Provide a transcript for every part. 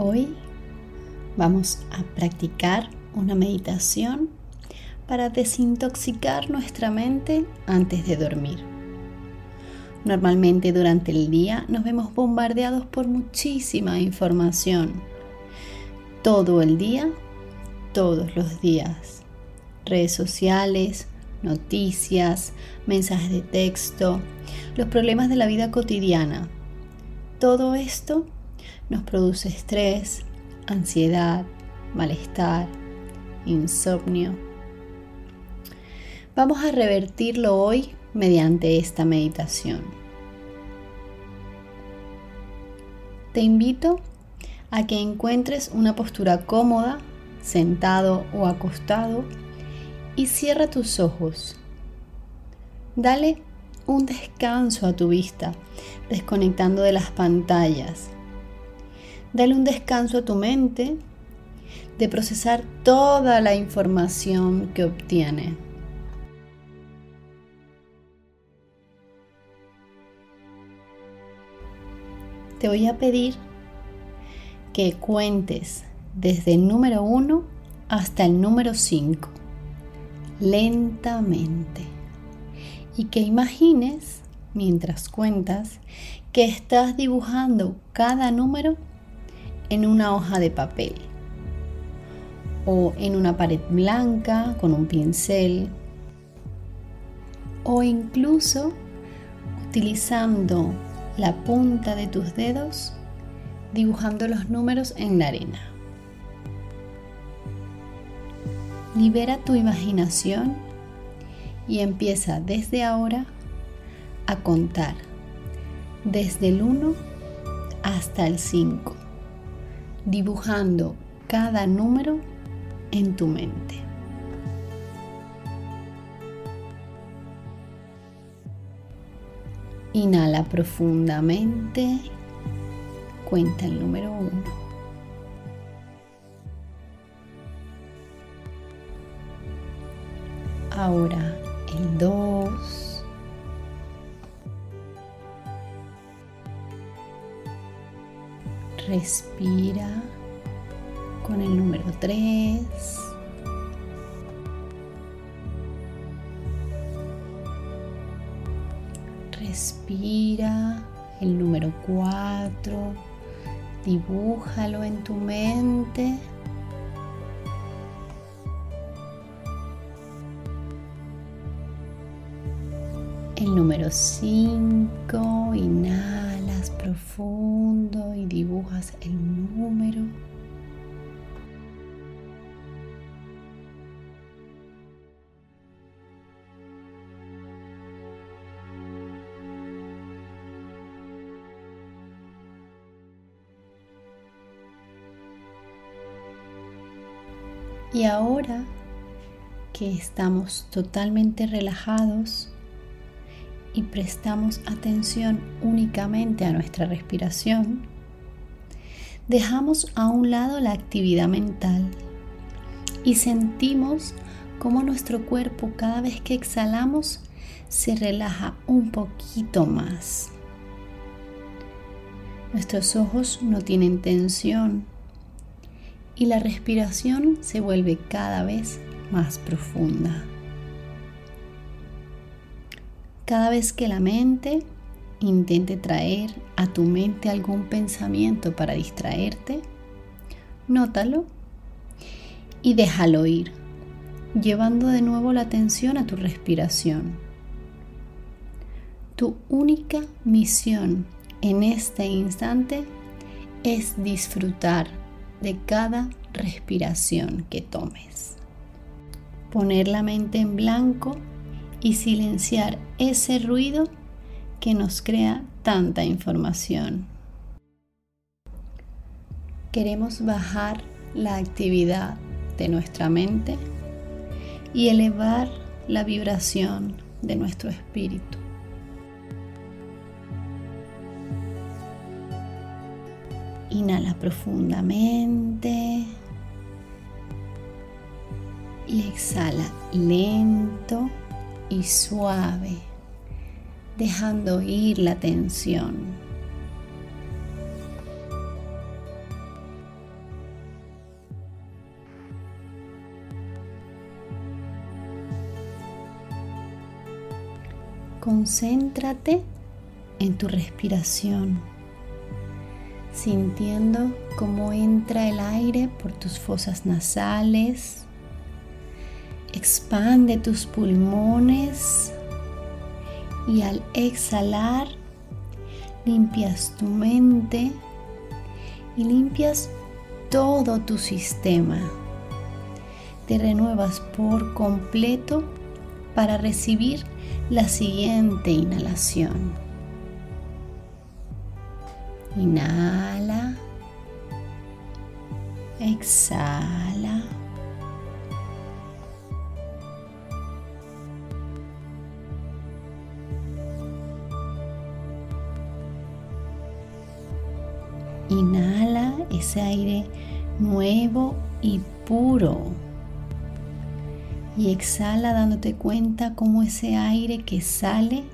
Hoy vamos a practicar una meditación para desintoxicar nuestra mente antes de dormir. Normalmente durante el día nos vemos bombardeados por muchísima información. Todo el día, todos los días. Redes sociales, noticias, mensajes de texto, los problemas de la vida cotidiana. Todo esto nos produce estrés, ansiedad, malestar, insomnio. Vamos a revertirlo hoy mediante esta meditación. Te invito a que encuentres una postura cómoda, sentado o acostado, y cierra tus ojos. Dale un descanso a tu vista, desconectando de las pantallas Dale un descanso a tu mente de procesar toda la información que obtiene. Te voy a pedir que cuentes desde el número 1 hasta el número 5, lentamente, y que imagines, mientras cuentas, que estás dibujando cada número en una hoja de papel o en una pared blanca con un pincel o incluso utilizando la punta de tus dedos dibujando los números en la arena. Libera tu imaginación y empieza desde ahora a contar desde el 1 hasta el 5 dibujando cada número en tu mente. Inhala profundamente, cuenta el número uno. Ahora el 2. Respira con el número 3. Respira el número 4. Dibújalo en tu mente. El número 5. Inhala profundo y dibujas el número. Y ahora que estamos totalmente relajados, y prestamos atención únicamente a nuestra respiración, dejamos a un lado la actividad mental y sentimos cómo nuestro cuerpo cada vez que exhalamos se relaja un poquito más. Nuestros ojos no tienen tensión y la respiración se vuelve cada vez más profunda. Cada vez que la mente intente traer a tu mente algún pensamiento para distraerte, nótalo y déjalo ir, llevando de nuevo la atención a tu respiración. Tu única misión en este instante es disfrutar de cada respiración que tomes. Poner la mente en blanco y silenciar ese ruido que nos crea tanta información. queremos bajar la actividad de nuestra mente y elevar la vibración de nuestro espíritu. Inhala profundamente y exhala lento y suave, dejando ir la tensión. Concéntrate en tu respiración, sintiendo cómo entra el aire por tus fosas nasales, expande tus pulmones y al exhalar limpias tu mente y limpias todo tu sistema. Te renuevas por completo para recibir la siguiente inhalación. Inhala. Exhala. Inhala ese aire nuevo y puro y exhala dándote cuenta cómo ese aire que sale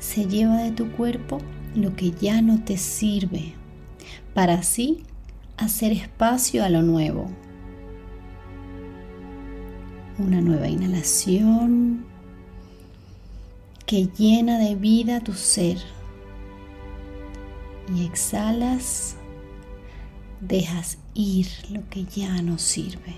se lleva de tu cuerpo lo que ya no te sirve, para así hacer espacio a lo nuevo. Una nueva inhalación que llena de vida tu ser. Y exhalas, dejas ir lo que ya no sirve.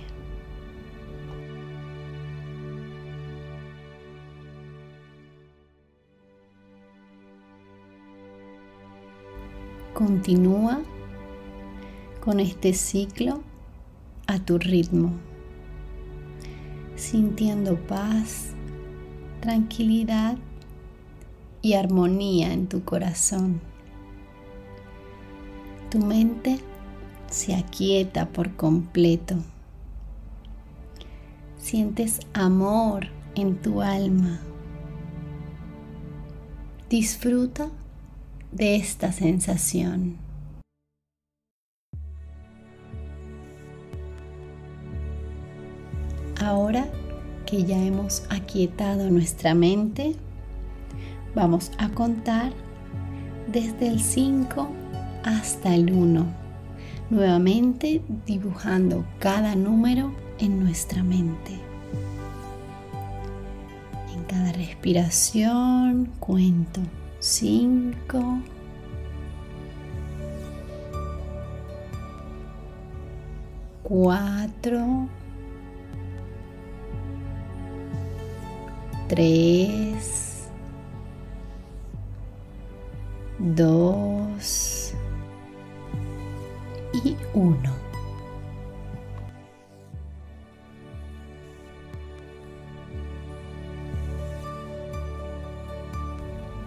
Continúa con este ciclo a tu ritmo, sintiendo paz, tranquilidad y armonía en tu corazón. Tu mente se aquieta por completo. Sientes amor en tu alma. Disfruta de esta sensación. Ahora que ya hemos aquietado nuestra mente, vamos a contar desde el 5 hasta el 1, nuevamente dibujando cada número en nuestra mente. En cada respiración cuento 5, 4, 3, 2,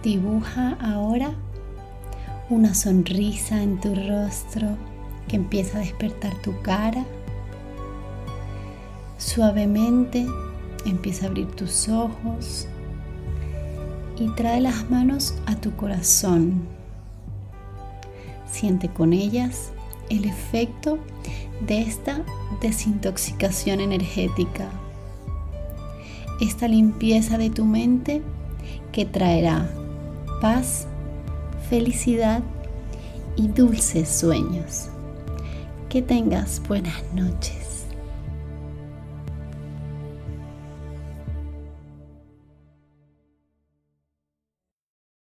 Dibuja ahora una sonrisa en tu rostro que empieza a despertar tu cara. Suavemente empieza a abrir tus ojos y trae las manos a tu corazón. Siente con ellas el efecto de esta desintoxicación energética, esta limpieza de tu mente que traerá paz, felicidad y dulces sueños. Que tengas buenas noches.